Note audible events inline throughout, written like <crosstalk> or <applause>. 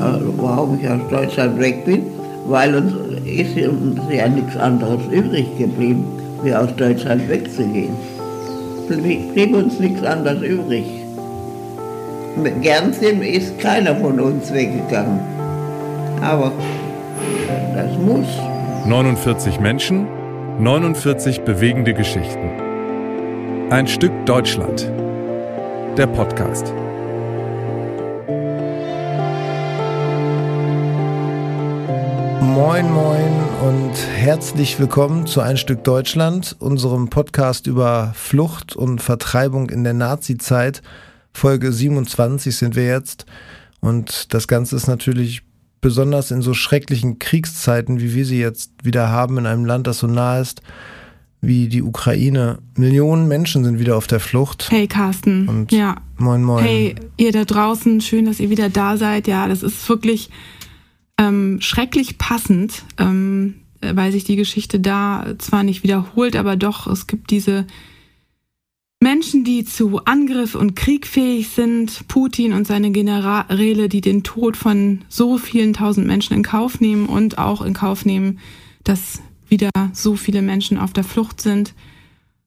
Also warum ich aus Deutschland weg bin, weil uns ist ja nichts anderes übrig geblieben, wie aus Deutschland wegzugehen. Blieb uns nichts anderes übrig. Mit Gernsim ist keiner von uns weggegangen. Aber das muss. 49 Menschen, 49 bewegende Geschichten. Ein Stück Deutschland. Der Podcast. Moin, moin und herzlich willkommen zu Ein Stück Deutschland, unserem Podcast über Flucht und Vertreibung in der Nazi-Zeit. Folge 27 sind wir jetzt. Und das Ganze ist natürlich besonders in so schrecklichen Kriegszeiten, wie wir sie jetzt wieder haben, in einem Land, das so nah ist wie die Ukraine. Millionen Menschen sind wieder auf der Flucht. Hey Carsten. Und ja. Moin, moin. Hey, ihr da draußen, schön, dass ihr wieder da seid. Ja, das ist wirklich ähm, schrecklich passend, ähm, weil sich die Geschichte da zwar nicht wiederholt, aber doch, es gibt diese Menschen, die zu Angriff und Krieg fähig sind, Putin und seine Generäle, die den Tod von so vielen tausend Menschen in Kauf nehmen und auch in Kauf nehmen, dass wieder so viele Menschen auf der Flucht sind.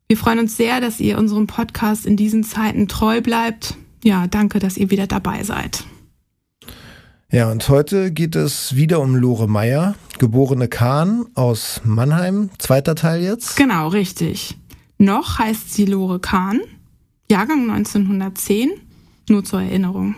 Wir freuen uns sehr, dass ihr unserem Podcast in diesen Zeiten treu bleibt. Ja, danke, dass ihr wieder dabei seid. Ja, und heute geht es wieder um Lore Meyer, geborene Kahn aus Mannheim, zweiter Teil jetzt. Genau, richtig. Noch heißt sie Lore Kahn, Jahrgang 1910, nur zur Erinnerung.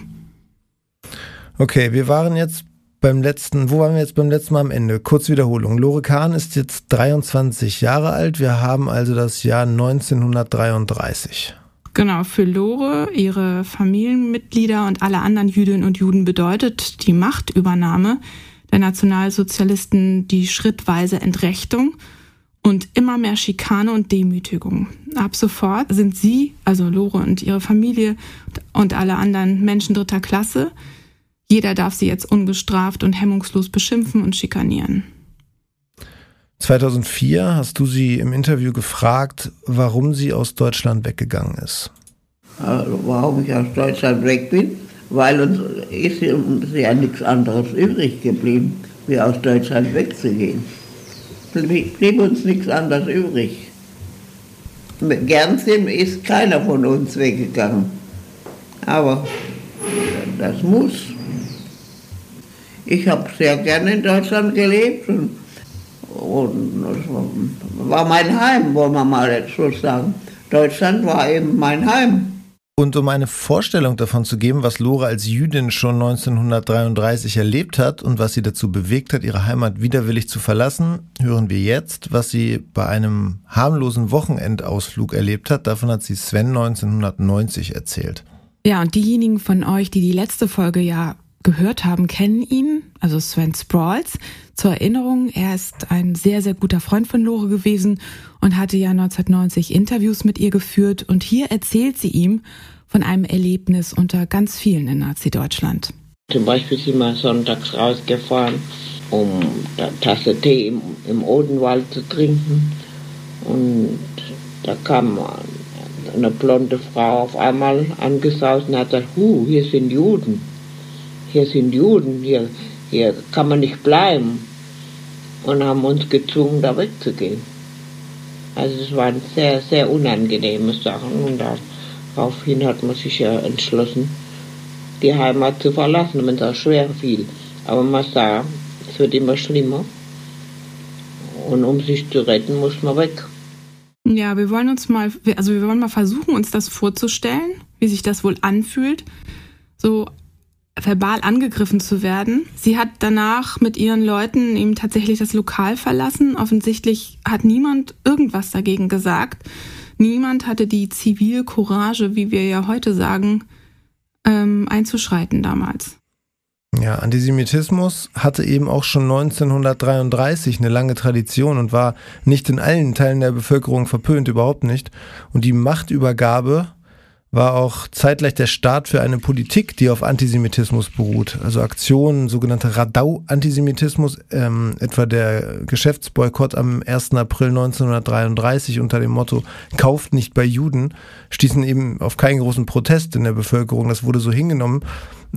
Okay, wir waren jetzt beim letzten, wo waren wir jetzt beim letzten Mal am Ende? Kurz Wiederholung. Lore Kahn ist jetzt 23 Jahre alt. Wir haben also das Jahr 1933. Genau, für Lore, ihre Familienmitglieder und alle anderen Jüdinnen und Juden bedeutet die Machtübernahme der Nationalsozialisten die schrittweise Entrechtung und immer mehr Schikane und Demütigung. Ab sofort sind sie, also Lore und ihre Familie und alle anderen Menschen dritter Klasse, jeder darf sie jetzt ungestraft und hemmungslos beschimpfen und schikanieren. 2004 hast du sie im Interview gefragt, warum sie aus Deutschland weggegangen ist. Also warum ich aus Deutschland weg bin, weil uns ist ja nichts anderes übrig geblieben, wie aus Deutschland wegzugehen. Blieb uns nichts anderes übrig. Mit Gernsim ist keiner von uns weggegangen. Aber das muss. Ich habe sehr gerne in Deutschland gelebt und, und das war mein Heim, wollen wir mal so sagen. Deutschland war eben mein Heim. Und um eine Vorstellung davon zu geben, was Lore als Jüdin schon 1933 erlebt hat und was sie dazu bewegt hat, ihre Heimat widerwillig zu verlassen, hören wir jetzt, was sie bei einem harmlosen Wochenendausflug erlebt hat. Davon hat sie Sven 1990 erzählt. Ja, und diejenigen von euch, die die letzte Folge ja gehört haben, kennen ihn, also Sven Sprawls. Zur Erinnerung, er ist ein sehr, sehr guter Freund von Lore gewesen und hatte ja 1990 Interviews mit ihr geführt. Und hier erzählt sie ihm von einem Erlebnis unter ganz vielen in Nazi-Deutschland. Zum Beispiel sind wir sonntags rausgefahren, um eine Tasse Tee im, im Odenwald zu trinken. Und da kam eine blonde Frau auf einmal angesaust und hat gesagt, huh, hier sind Juden hier sind Juden, hier, hier kann man nicht bleiben. Und haben uns gezwungen, da wegzugehen. Also es waren sehr, sehr unangenehme Sachen und daraufhin hat man sich ja entschlossen, die Heimat zu verlassen, wenn es auch schwer fiel. Aber man sah, es wird immer schlimmer. Und um sich zu retten, muss man weg. Ja, wir wollen uns mal, also wir wollen mal versuchen, uns das vorzustellen, wie sich das wohl anfühlt. So verbal angegriffen zu werden. Sie hat danach mit ihren Leuten eben tatsächlich das Lokal verlassen. Offensichtlich hat niemand irgendwas dagegen gesagt. Niemand hatte die Zivilcourage, wie wir ja heute sagen, ähm, einzuschreiten damals. Ja, Antisemitismus hatte eben auch schon 1933 eine lange Tradition und war nicht in allen Teilen der Bevölkerung verpönt, überhaupt nicht. Und die Machtübergabe war auch zeitgleich der Start für eine Politik, die auf Antisemitismus beruht. Also Aktionen, sogenannte Radau-Antisemitismus, ähm, etwa der Geschäftsboykott am 1. April 1933 unter dem Motto Kauft nicht bei Juden, stießen eben auf keinen großen Protest in der Bevölkerung. Das wurde so hingenommen.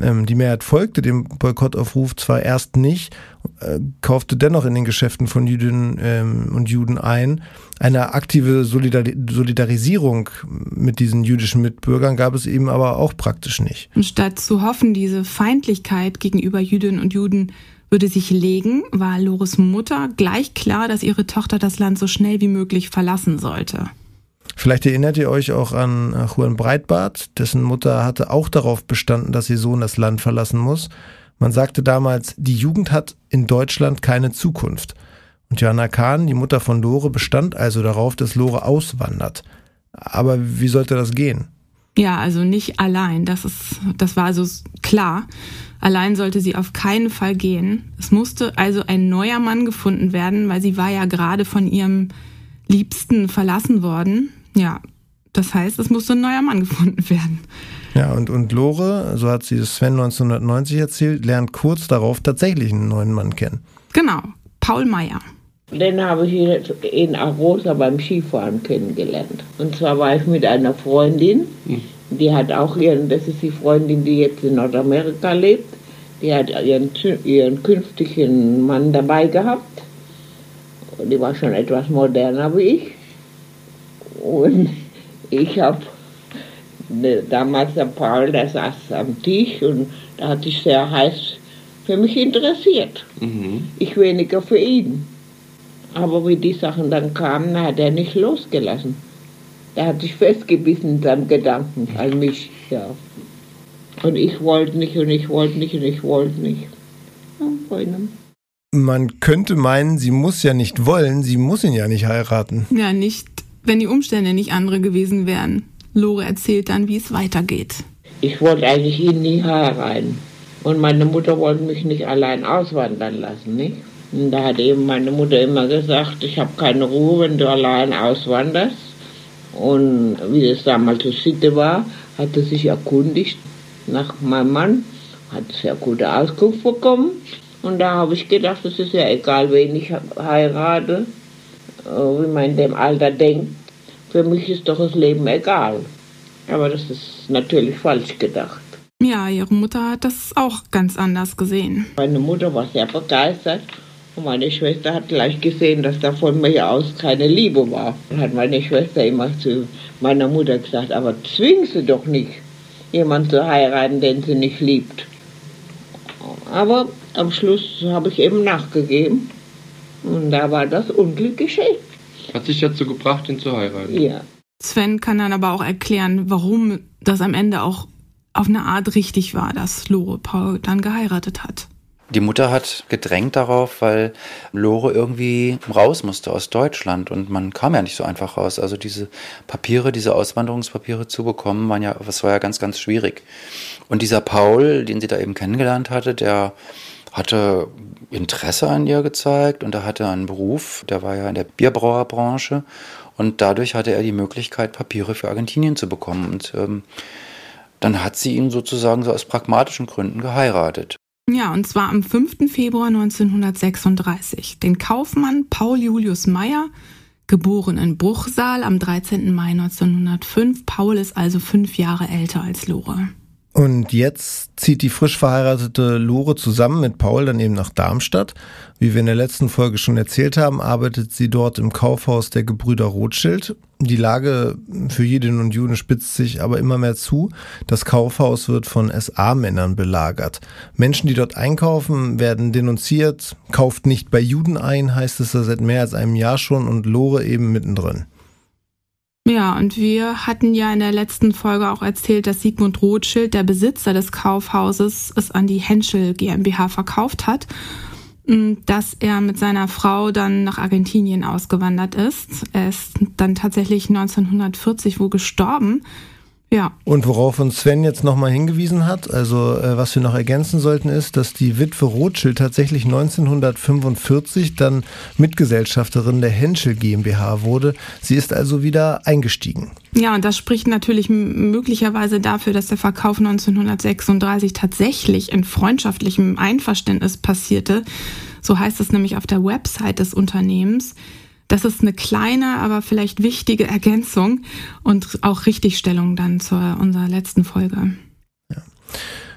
Ähm, die Mehrheit folgte dem Boykottaufruf zwar erst nicht, äh, kaufte dennoch in den Geschäften von Jüdinnen ähm, und Juden ein. Eine aktive Solidar Solidarisierung mit diesen jüdischen Mitbürgern gab es eben aber auch praktisch nicht. Und statt zu hoffen, diese Feindlichkeit gegenüber Jüdinnen und Juden würde sich legen, war Lores Mutter gleich klar, dass ihre Tochter das Land so schnell wie möglich verlassen sollte. Vielleicht erinnert ihr euch auch an Juan Breitbart, dessen Mutter hatte auch darauf bestanden, dass ihr Sohn das Land verlassen muss. Man sagte damals, die Jugend hat in Deutschland keine Zukunft. Und Johanna Kahn, die Mutter von Lore, bestand also darauf, dass Lore auswandert. Aber wie sollte das gehen? Ja, also nicht allein. Das ist, das war also klar. Allein sollte sie auf keinen Fall gehen. Es musste also ein neuer Mann gefunden werden, weil sie war ja gerade von ihrem Liebsten verlassen worden. Ja, das heißt, es musste ein neuer Mann gefunden werden. Ja, und, und Lore, so hat sie es Sven 1990 erzählt, lernt kurz darauf tatsächlich einen neuen Mann kennen. Genau, Paul Meyer. Den habe ich in Arosa beim Skifahren kennengelernt. Und zwar war ich mit einer Freundin, die hat auch ihren, das ist die Freundin, die jetzt in Nordamerika lebt, die hat ihren, ihren künftigen Mann dabei gehabt. Und die war schon etwas moderner wie ich. Und ich habe ne, damals der Paul, der saß am Tisch und da hat sich sehr heiß für mich interessiert. Mhm. Ich weniger für ihn. Aber wie die Sachen dann kamen, hat er nicht losgelassen. Er hat sich festgebissen in seinem Gedanken an mich. Ja. Und ich wollte nicht und ich wollte nicht und ich wollte nicht. Ja, Man könnte meinen, sie muss ja nicht wollen, sie muss ihn ja nicht heiraten. Ja, nicht, wenn die Umstände nicht andere gewesen wären. Lore erzählt dann, wie es weitergeht. Ich wollte eigentlich ihn nie heiraten. Und meine Mutter wollte mich nicht allein auswandern lassen, nicht? Und da hat eben meine Mutter immer gesagt, ich habe keine Ruhe, wenn du allein auswanderst. Und wie das damals so Sitte war, hat sie sich erkundigt nach meinem Mann, hat sehr gute Auskunft bekommen. Und da habe ich gedacht, es ist ja egal, wen ich heirate, wie man in dem Alter denkt. Für mich ist doch das Leben egal. Aber das ist natürlich falsch gedacht. Ja, ihre Mutter hat das auch ganz anders gesehen. Meine Mutter war sehr begeistert und meine Schwester hat gleich gesehen, dass da von mir aus keine Liebe war. Dann hat meine Schwester immer zu meiner Mutter gesagt, aber zwing sie doch nicht, jemanden zu heiraten, den sie nicht liebt. Aber am Schluss habe ich eben nachgegeben und da war das Unglück geschehen. Hat sich dazu gebracht, ihn zu heiraten? Ja. Sven kann dann aber auch erklären, warum das am Ende auch auf eine Art richtig war, dass Lore Paul dann geheiratet hat. Die Mutter hat gedrängt darauf, weil Lore irgendwie raus musste aus Deutschland und man kam ja nicht so einfach raus. Also diese Papiere, diese Auswanderungspapiere zu bekommen, waren ja, das war ja ganz, ganz schwierig. Und dieser Paul, den sie da eben kennengelernt hatte, der hatte Interesse an ihr gezeigt und er hatte einen Beruf, der war ja in der Bierbrauerbranche und dadurch hatte er die Möglichkeit, Papiere für Argentinien zu bekommen. Und ähm, dann hat sie ihn sozusagen so aus pragmatischen Gründen geheiratet. Ja, und zwar am 5. Februar 1936. Den Kaufmann Paul Julius Meyer, geboren in Bruchsal am 13. Mai 1905. Paul ist also fünf Jahre älter als Lore. Und jetzt zieht die frisch verheiratete Lore zusammen mit Paul dann eben nach Darmstadt. Wie wir in der letzten Folge schon erzählt haben, arbeitet sie dort im Kaufhaus der Gebrüder Rothschild. Die Lage für Jüdinnen und Juden spitzt sich aber immer mehr zu. Das Kaufhaus wird von SA-Männern belagert. Menschen, die dort einkaufen, werden denunziert. Kauft nicht bei Juden ein, heißt es da seit mehr als einem Jahr schon und Lore eben mittendrin. Ja, und wir hatten ja in der letzten Folge auch erzählt, dass Sigmund Rothschild, der Besitzer des Kaufhauses, es an die Henschel GmbH verkauft hat, dass er mit seiner Frau dann nach Argentinien ausgewandert ist. Er ist dann tatsächlich 1940 wohl gestorben. Ja. Und worauf uns Sven jetzt nochmal hingewiesen hat, also äh, was wir noch ergänzen sollten, ist, dass die Witwe Rothschild tatsächlich 1945 dann Mitgesellschafterin der Henschel GmbH wurde. Sie ist also wieder eingestiegen. Ja, und das spricht natürlich möglicherweise dafür, dass der Verkauf 1936 tatsächlich in freundschaftlichem Einverständnis passierte. So heißt es nämlich auf der Website des Unternehmens. Das ist eine kleine, aber vielleicht wichtige Ergänzung und auch Richtigstellung dann zu unserer letzten Folge. Ja.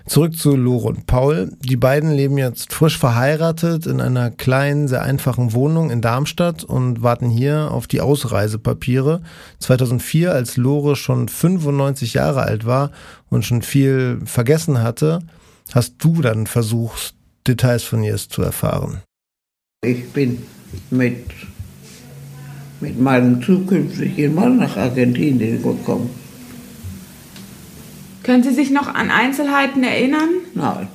Zurück zu Lore und Paul. Die beiden leben jetzt frisch verheiratet in einer kleinen, sehr einfachen Wohnung in Darmstadt und warten hier auf die Ausreisepapiere. 2004, als Lore schon 95 Jahre alt war und schon viel vergessen hatte, hast du dann versucht, Details von ihr zu erfahren. Ich bin mit mit meinem zukünftigen Mann nach Argentinien gekommen. Können Sie sich noch an Einzelheiten erinnern? Nein.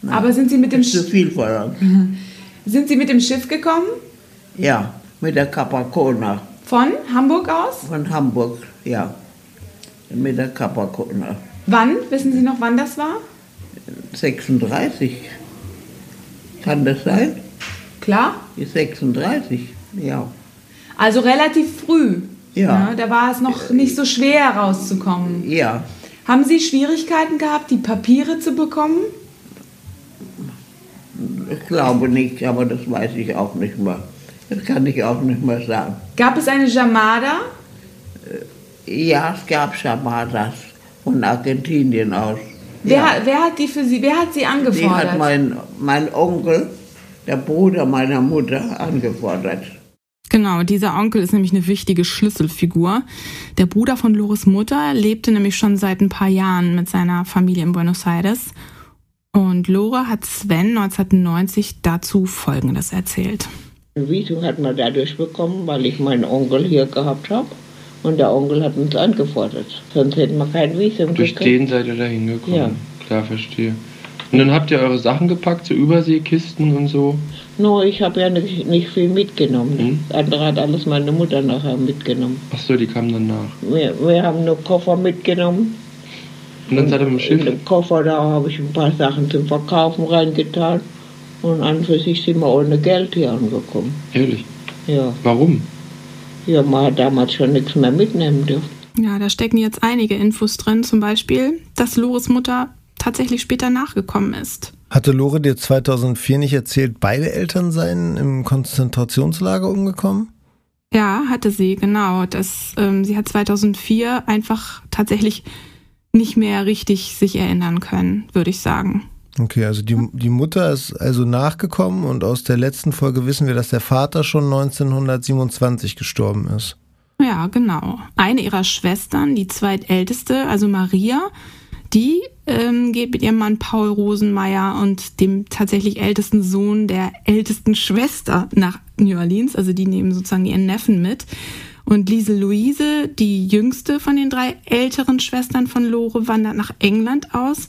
Nein. Aber sind Sie mit dem Ist zu viel verlangt. <laughs> Sind Sie mit dem Schiff gekommen? Ja, mit der Capacona. Von Hamburg aus? Von Hamburg, ja. Mit der Capacona. Wann? Wissen Sie noch, wann das war? 36. Kann das sein? Klar. 36, ja. Also relativ früh. Ja. Ne? Da war es noch nicht so schwer rauszukommen. Ja. Haben Sie Schwierigkeiten gehabt, die Papiere zu bekommen? Ich glaube nicht, aber das weiß ich auch nicht mehr. Das kann ich auch nicht mehr sagen. Gab es eine Jamada? Ja, es gab Jamadas von Argentinien aus. Wer, ja. wer hat die für Sie, wer hat sie Die angefordert? hat mein, mein Onkel, der Bruder meiner Mutter, angefordert. Genau, dieser Onkel ist nämlich eine wichtige Schlüsselfigur. Der Bruder von Lores Mutter lebte nämlich schon seit ein paar Jahren mit seiner Familie in Buenos Aires. Und Lore hat Sven 1990 dazu Folgendes erzählt. Ein Visum hat man dadurch bekommen, weil ich meinen Onkel hier gehabt habe. Und der Onkel hat uns angefordert. Sonst hätten wir kein Visum Durch gekriegt. den seid ihr da hingekommen. Ja. Klar, verstehe. Und dann habt ihr eure Sachen gepackt, so Überseekisten und so. No, ich habe ja nicht, nicht viel mitgenommen. Hm? Das andere hat alles meine Mutter nachher mitgenommen. Achso, die kamen dann nach. Wir, wir haben nur Koffer mitgenommen. Und dann seid ihr mit dem In Schiff. dem Koffer da habe ich ein paar Sachen zum Verkaufen reingetan. Und an und für sich sind wir ohne Geld hier angekommen. Ehrlich. Ja, Warum? ja man hat damals schon nichts mehr mitnehmen dürfen. Ja, da stecken jetzt einige Infos drin, zum Beispiel, dass Lores Mutter tatsächlich später nachgekommen ist. Hatte Lore dir 2004 nicht erzählt, beide Eltern seien im Konzentrationslager umgekommen? Ja, hatte sie, genau. Das, ähm, sie hat 2004 einfach tatsächlich nicht mehr richtig sich erinnern können, würde ich sagen. Okay, also die, die Mutter ist also nachgekommen und aus der letzten Folge wissen wir, dass der Vater schon 1927 gestorben ist. Ja, genau. Eine ihrer Schwestern, die zweitälteste, also Maria, die ähm, geht mit ihrem Mann Paul Rosenmeier und dem tatsächlich ältesten Sohn der ältesten Schwester nach New Orleans. Also die nehmen sozusagen ihren Neffen mit. Und Lise Louise, die jüngste von den drei älteren Schwestern von Lore, wandert nach England aus.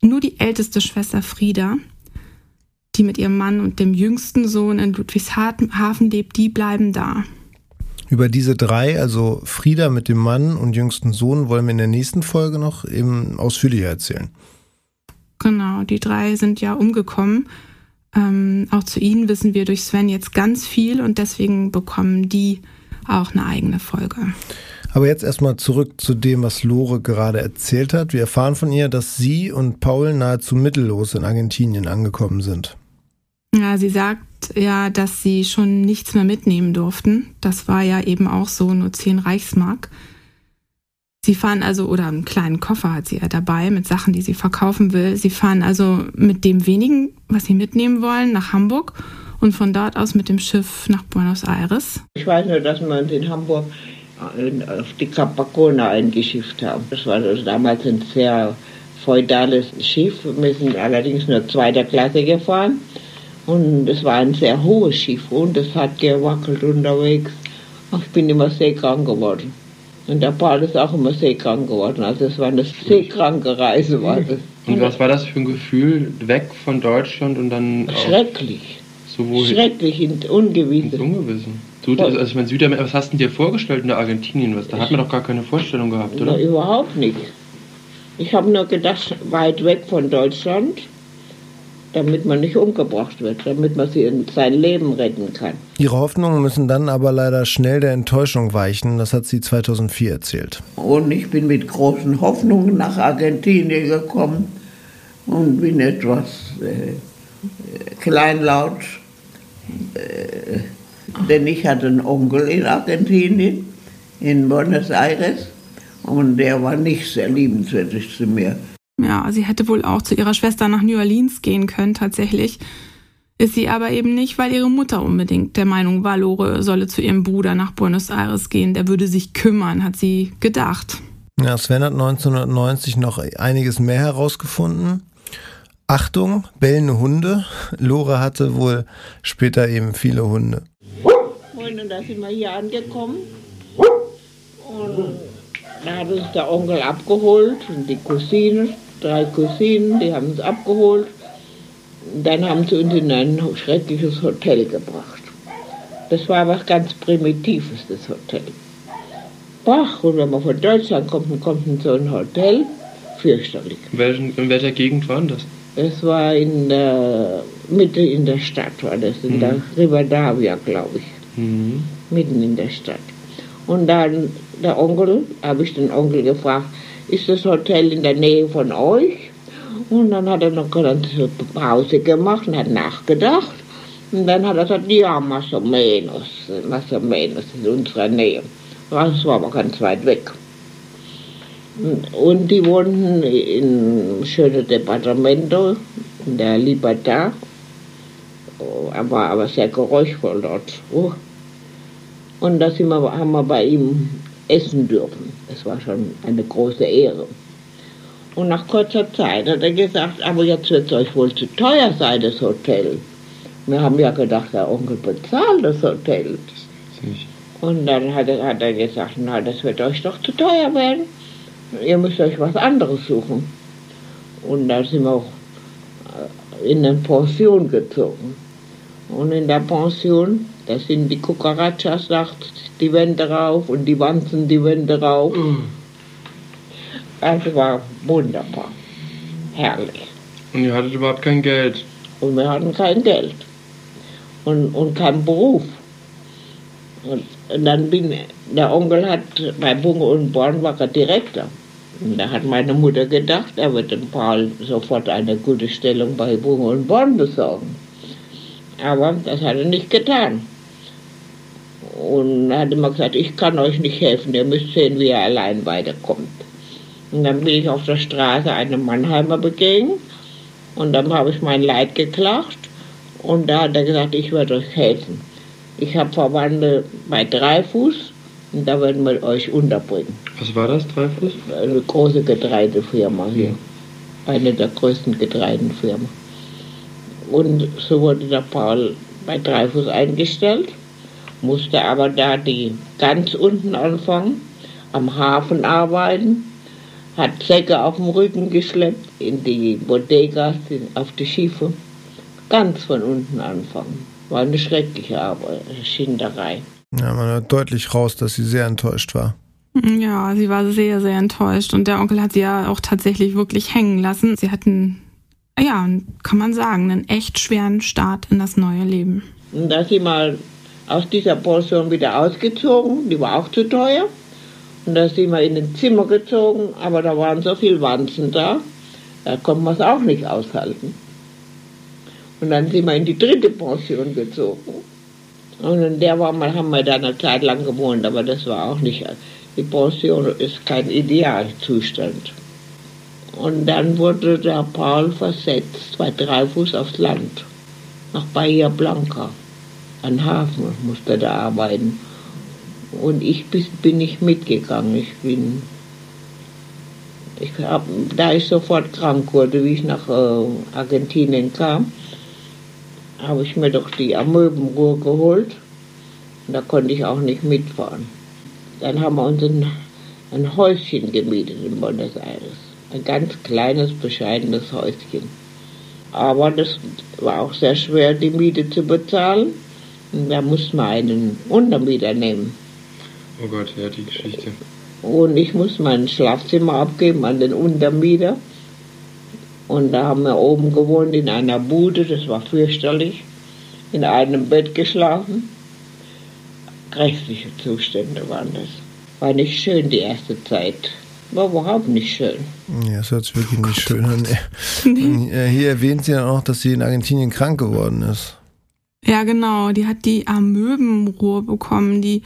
Nur die älteste Schwester Frieda, die mit ihrem Mann und dem jüngsten Sohn in Ludwigshafen lebt, die bleiben da. Über diese drei, also Frieda mit dem Mann und jüngsten Sohn, wollen wir in der nächsten Folge noch eben ausführlicher erzählen. Genau, die drei sind ja umgekommen. Ähm, auch zu ihnen wissen wir durch Sven jetzt ganz viel und deswegen bekommen die auch eine eigene Folge. Aber jetzt erstmal zurück zu dem, was Lore gerade erzählt hat. Wir erfahren von ihr, dass sie und Paul nahezu mittellos in Argentinien angekommen sind. Ja, sie sagt ja, dass sie schon nichts mehr mitnehmen durften. Das war ja eben auch so, nur 10 Reichsmark. Sie fahren also, oder einen kleinen Koffer hat sie ja dabei mit Sachen, die sie verkaufen will. Sie fahren also mit dem wenigen, was sie mitnehmen wollen, nach Hamburg und von dort aus mit dem Schiff nach Buenos Aires. Ich weiß nur, dass wir uns in Hamburg äh, auf die Capacona eingeschifft haben. Das war also damals ein sehr feudales Schiff. Wir sind allerdings nur zweiter Klasse gefahren. Und es war ein sehr hohes Schiff und es hat gewackelt unterwegs. Ich bin immer seekrank geworden. Und der Paul ist auch immer seekrank geworden. Also es war eine seekranke Reise. War das. Und was war das für ein Gefühl, weg von Deutschland und dann. Schrecklich. So wohin? Schrecklich und Ins ungewiss. Ungewissen. Du, also ich meine, Südamerika, was hast du dir vorgestellt in der Argentinien? Was, da hat man doch gar keine Vorstellung gehabt, Na, oder? überhaupt nicht. Ich habe nur gedacht, weit weg von Deutschland, damit man nicht umgebracht wird, damit man sie in sein Leben retten kann. Ihre Hoffnungen müssen dann aber leider schnell der Enttäuschung weichen. Das hat sie 2004 erzählt. Und ich bin mit großen Hoffnungen nach Argentinien gekommen und bin etwas äh, kleinlaut, äh, denn ich hatte einen Onkel in Argentinien, in Buenos Aires, und der war nicht sehr liebenswürdig zu mir. Ja, sie hätte wohl auch zu ihrer Schwester nach New Orleans gehen können, tatsächlich. Ist sie aber eben nicht, weil ihre Mutter unbedingt der Meinung war, Lore solle zu ihrem Bruder nach Buenos Aires gehen. Der würde sich kümmern, hat sie gedacht. Ja, Sven hat 1990 noch einiges mehr herausgefunden. Achtung, bellende Hunde. Lore hatte wohl später eben viele Hunde. Und da sind wir hier angekommen. Und da hat uns der Onkel abgeholt und die Cousine, drei Cousinen, die haben uns abgeholt. Dann haben sie uns in ein schreckliches Hotel gebracht. Das war was ganz Primitives, das Hotel. Bach, und wenn man von Deutschland kommt kommt in so ein Hotel, fürchterlich. In, welchen, in welcher Gegend war das? Es war in der Mitte in der Stadt, war das, in der Rivadavia, glaube ich Mhm. mitten in der Stadt. Und dann der Onkel, habe ich den Onkel gefragt, ist das Hotel in der Nähe von euch? Und dann hat er noch eine Pause gemacht und hat nachgedacht. Und dann hat er gesagt, ja, más o menos, más o menos, in unserer Nähe. Das war aber ganz weit weg. Und die wohnten in schönen Departamento, in der Libertad. Aber, aber sehr geräuschvoll dort. Oh. Und da sind wir, haben wir bei ihm essen dürfen. Das war schon eine große Ehre. Und nach kurzer Zeit hat er gesagt, aber jetzt wird es euch wohl zu teuer sein, das Hotel. Wir haben ja gedacht, der Onkel bezahlt das Hotel. Und dann hat er, hat er gesagt, na, das wird euch doch zu teuer werden. Ihr müsst euch was anderes suchen. Und da sind wir auch äh, in eine Pension gezogen. Und in der Pension, da sind die Cucarachas nachts die Wände rauf und die Wanzen die Wände rauf. Also war wunderbar. Herrlich. Und ihr hattet überhaupt kein Geld. Und wir hatten kein Geld. Und, und keinen Beruf. Und, und dann bin, der Onkel hat bei Bunge und Born war er Direktor. Und da hat meine Mutter gedacht, er wird dem Paul sofort eine gute Stellung bei Bunge und Born besorgen. Aber das hat er nicht getan. Und er hat immer gesagt, ich kann euch nicht helfen, ihr müsst sehen, wie ihr allein weiterkommt. Und dann bin ich auf der Straße einem Mannheimer begegnet und dann habe ich mein Leid geklagt und da hat er gesagt, ich werde euch helfen. Ich habe Verwandte bei Dreifuß und da werden wir euch unterbringen. Was war das, Dreifuß? Eine große Getreidefirma hier. Eine der größten Getreidenfirmen. Und so wurde der Paul bei Dreifuß eingestellt, musste aber da die ganz unten anfangen, am Hafen arbeiten, hat Säcke auf dem Rücken geschleppt in die Bodegas, auf die Schiffe. Ganz von unten anfangen. War eine schreckliche Arbeit, Schinderei. Ja, man hört deutlich raus, dass sie sehr enttäuscht war. Ja, sie war sehr, sehr enttäuscht und der Onkel hat sie ja auch tatsächlich wirklich hängen lassen. Sie hatten, ja, kann man sagen, einen echt schweren Start in das neue Leben. Und da sind wir aus dieser Pension wieder ausgezogen, die war auch zu teuer. Und da sind wir in ein Zimmer gezogen, aber da waren so viele Wanzen da, da konnten wir es auch nicht aushalten. Und dann sind wir in die dritte Pension gezogen. Und in der war mal, haben wir da eine Zeit lang gewohnt, aber das war auch nicht, die Pension ist kein Idealzustand. Und dann wurde der Paul versetzt, bei Dreifuß aufs Land, nach Bahia Blanca. An Hafen musste da arbeiten. Und ich bin nicht mitgegangen. Ich bin. Ich hab, da ich sofort krank wurde, wie ich nach äh, Argentinien kam, habe ich mir doch die Amöbenruhe geholt. Und da konnte ich auch nicht mitfahren. Dann haben wir uns ein, ein Häuschen gemietet in Buenos Aires. Ein ganz kleines, bescheidenes Häuschen. Aber das war auch sehr schwer, die Miete zu bezahlen. Und da musste man einen Untermieter nehmen. Oh Gott, ja, die Geschichte. Und ich musste mein Schlafzimmer abgeben an den Untermieter. Und da haben wir oben gewohnt in einer Bude, das war fürchterlich. In einem Bett geschlafen. Grässliche Zustände waren das. War nicht schön die erste Zeit. War überhaupt nicht schön. Ja, das hört sich wirklich nicht schön an. <laughs> Äh, hier erwähnt sie dann auch, dass sie in Argentinien krank geworden ist. Ja, genau. Die hat die Amöbenruhe bekommen. Die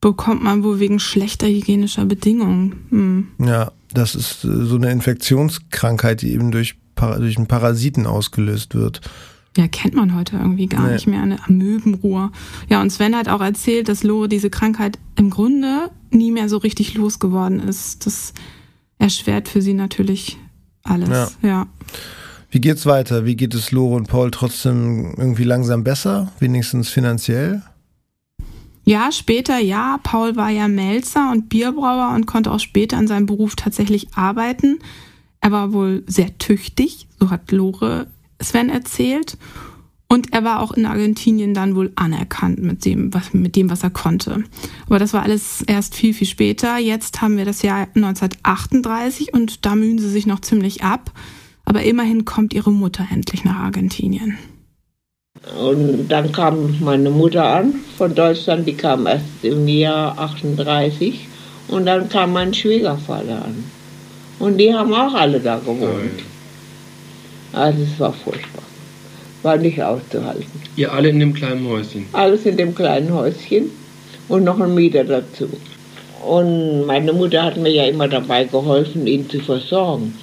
bekommt man wohl wegen schlechter hygienischer Bedingungen. Hm. Ja, das ist äh, so eine Infektionskrankheit, die eben durch, durch einen Parasiten ausgelöst wird. Ja, kennt man heute irgendwie gar nee. nicht mehr, eine Amöbenruhe. Ja, und Sven hat auch erzählt, dass Lore diese Krankheit im Grunde nie mehr so richtig losgeworden ist. Das erschwert für sie natürlich alles. Ja. ja. Wie geht's weiter? Wie geht es Lore und Paul trotzdem irgendwie langsam besser? Wenigstens finanziell? Ja, später ja. Paul war ja Melzer und Bierbrauer und konnte auch später an seinem Beruf tatsächlich arbeiten. Er war wohl sehr tüchtig, so hat Lore Sven erzählt. Und er war auch in Argentinien dann wohl anerkannt mit dem, was, mit dem, was er konnte. Aber das war alles erst viel, viel später. Jetzt haben wir das Jahr 1938 und da mühen sie sich noch ziemlich ab. Aber immerhin kommt ihre Mutter endlich nach Argentinien. Und dann kam meine Mutter an von Deutschland, die kam erst im Jahr 38. Und dann kam mein Schwiegervater an. Und die haben auch alle da gewohnt. Also es war furchtbar. War nicht auszuhalten. Ihr alle in dem kleinen Häuschen? Alles in dem kleinen Häuschen und noch ein Mieter dazu. Und meine Mutter hat mir ja immer dabei geholfen, ihn zu versorgen.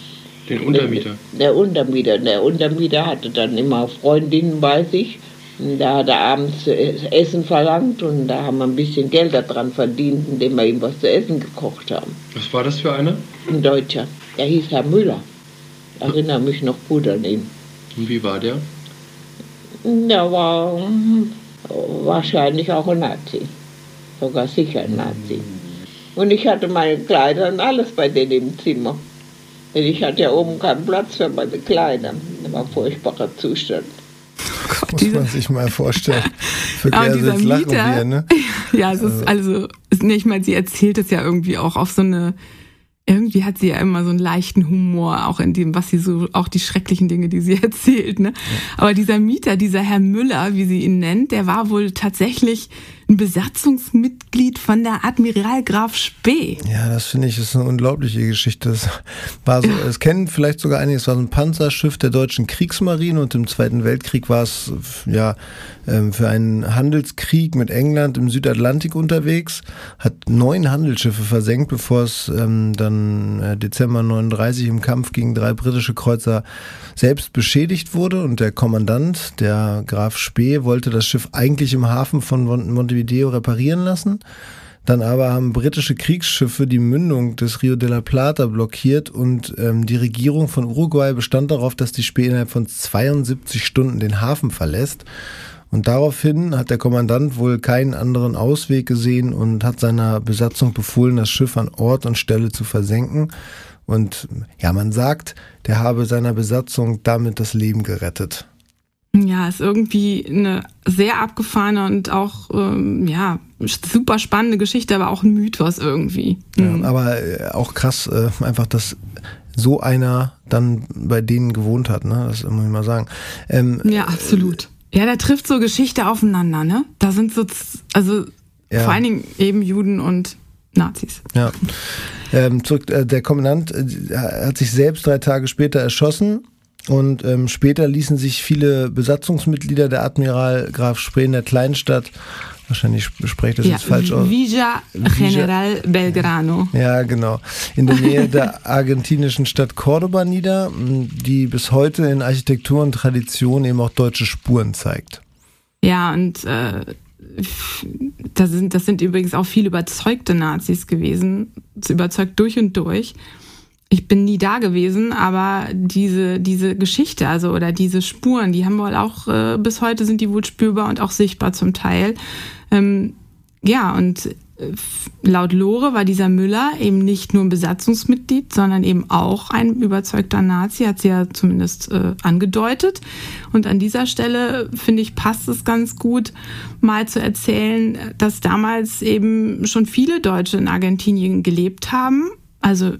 Den Untermieter? Der Untermieter. Der Untermieter hatte dann immer Freundinnen bei sich. Und da hat er abends Essen verlangt und da haben wir ein bisschen Geld daran verdient, indem wir ihm was zu essen gekocht haben. Was war das für einer? Ein Deutscher. Der hieß Herr Müller erinnere mich noch gut an ihn. Und wie war der? Der war wahrscheinlich auch ein Nazi. Sogar sicher ein Nazi. Und ich hatte meine Kleider und alles bei denen im Zimmer. Ich hatte ja oben keinen Platz für meine. Das war ein furchtbarer Zustand. Gott, Muss man sich mal vorstellen. <laughs> Für ja, dieser Mieter, hier, ne? <laughs> Ja, es ist also, also ich meine, sie erzählt es ja irgendwie auch auf so eine irgendwie hat sie ja immer so einen leichten Humor, auch in dem, was sie so, auch die schrecklichen Dinge, die sie <laughs> erzählt. Ne? Aber dieser Mieter, dieser Herr Müller, wie sie ihn nennt, der war wohl tatsächlich ein Besatzungsmitglied von der Admiral Graf Spee. Ja, das finde ich ist eine unglaubliche Geschichte. Das war so, es kennen vielleicht sogar einige, es war ein Panzerschiff der deutschen Kriegsmarine und im Zweiten Weltkrieg war es ja ähm, für einen Handelskrieg mit England im Südatlantik unterwegs, hat neun Handelsschiffe versenkt, bevor es ähm, dann äh, Dezember 39 im Kampf gegen drei britische Kreuzer selbst beschädigt wurde und der Kommandant, der Graf Spee, wollte das Schiff eigentlich im Hafen von Montevideo Montevideo reparieren lassen. Dann aber haben britische Kriegsschiffe die Mündung des Rio de la Plata blockiert und ähm, die Regierung von Uruguay bestand darauf, dass die Spee innerhalb von 72 Stunden den Hafen verlässt. Und daraufhin hat der Kommandant wohl keinen anderen Ausweg gesehen und hat seiner Besatzung befohlen, das Schiff an Ort und Stelle zu versenken. Und ja, man sagt, der habe seiner Besatzung damit das Leben gerettet. Ja, ist irgendwie eine sehr abgefahrene und auch ähm, ja super spannende Geschichte, aber auch ein Mythos irgendwie. Mhm. Ja, aber äh, auch krass, äh, einfach, dass so einer dann bei denen gewohnt hat, ne? Das muss ich mal sagen. Ähm, ja, absolut. Ja, da trifft so Geschichte aufeinander, ne? Da sind so, also ja. vor allen Dingen eben Juden und Nazis. Ja. Ähm, zurück, äh, der Kommandant äh, hat sich selbst drei Tage später erschossen und ähm, später ließen sich viele Besatzungsmitglieder der Admiral Graf Spree in der Kleinstadt, wahrscheinlich spreche ich das ja, jetzt falsch aus. Villa General Belgrano. Ja, genau. In der Nähe der argentinischen Stadt Cordoba nieder, die bis heute in Architektur und Tradition eben auch deutsche Spuren zeigt. Ja, und äh, das, sind, das sind übrigens auch viel überzeugte Nazis gewesen, überzeugt durch und durch ich bin nie da gewesen, aber diese, diese Geschichte, also oder diese Spuren, die haben wohl auch, äh, bis heute sind die wohl spürbar und auch sichtbar zum Teil. Ähm, ja, und laut Lore war dieser Müller eben nicht nur ein Besatzungsmitglied, sondern eben auch ein überzeugter Nazi, hat sie ja zumindest äh, angedeutet. Und an dieser Stelle, finde ich, passt es ganz gut, mal zu erzählen, dass damals eben schon viele Deutsche in Argentinien gelebt haben. Also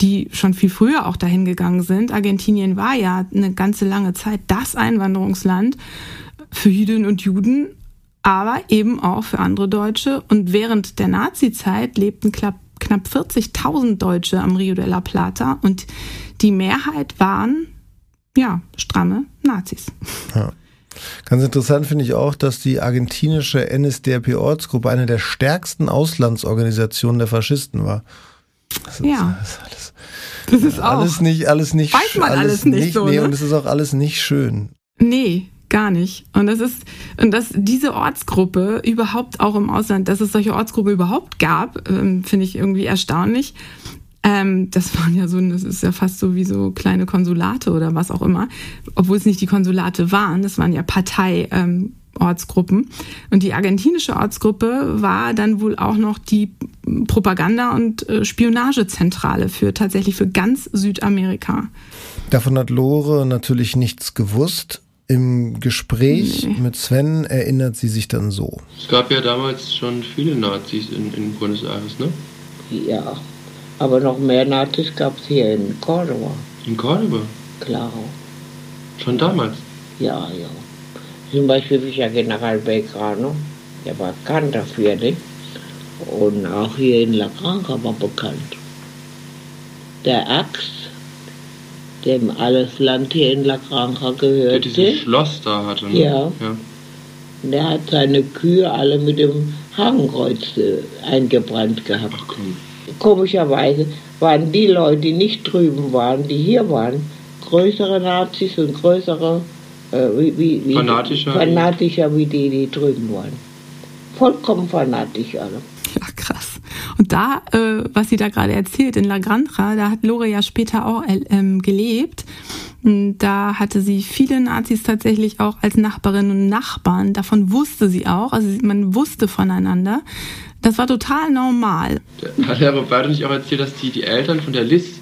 die schon viel früher auch dahin gegangen sind. Argentinien war ja eine ganze lange Zeit das Einwanderungsland für Jüdinnen und Juden aber eben auch für andere Deutsche. Und während der Nazi-Zeit lebten knapp 40.000 Deutsche am Rio de la Plata und die Mehrheit waren, ja, stramme Nazis. Ja. Ganz interessant finde ich auch, dass die argentinische NSDAP-Ortsgruppe eine der stärksten Auslandsorganisationen der Faschisten war. Das ist, ja. Das ist alles, das ist auch. Alles nicht, alles nicht. Weiß man alles, alles nicht, nicht so. Nee, ne? und es ist auch alles nicht schön. Nee, Gar nicht. Und das ist, und dass diese Ortsgruppe überhaupt auch im Ausland, dass es solche Ortsgruppe überhaupt gab, ähm, finde ich irgendwie erstaunlich. Ähm, das waren ja so, das ist ja fast so wie so kleine Konsulate oder was auch immer. Obwohl es nicht die Konsulate waren, das waren ja Partei, ähm, Ortsgruppen. Und die argentinische Ortsgruppe war dann wohl auch noch die Propaganda- und äh, Spionagezentrale für tatsächlich für ganz Südamerika. Davon hat Lore natürlich nichts gewusst. Im Gespräch nee. mit Sven erinnert sie sich dann so. Es gab ja damals schon viele Nazis in, in Buenos Aires, ne? Ja, aber noch mehr Nazis gab es hier in Cordoba. In Cordoba? Klar. Schon damals? Ja, ja. Zum Beispiel wie ja General Belgrano, der war bekannt dafür, nicht? Und auch hier in La Granja war bekannt. Der Axt dem alles Land hier in La Granja gehörte. Der dieses Schloss da hatte, ne? Ja. ja. Der hat seine Kühe alle mit dem Hakenkreuz äh, eingebrannt gehabt. Ach komm. Komischerweise waren die Leute, die nicht drüben waren, die hier waren, größere Nazis und größere äh, wie, wie, wie, fanatischer, fanatischer wie die, die drüben waren. Vollkommen fanatisch alle. Ja, krass. Und da, äh, was sie da gerade erzählt, in La Granja, da hat Lore ja später auch äh, ähm, gelebt. Da hatte sie viele Nazis tatsächlich auch als Nachbarinnen und Nachbarn. Davon wusste sie auch. Also man wusste voneinander. Das war total normal. Hat Herr Roberto nicht auch erzählt, dass die, die Eltern von der Liz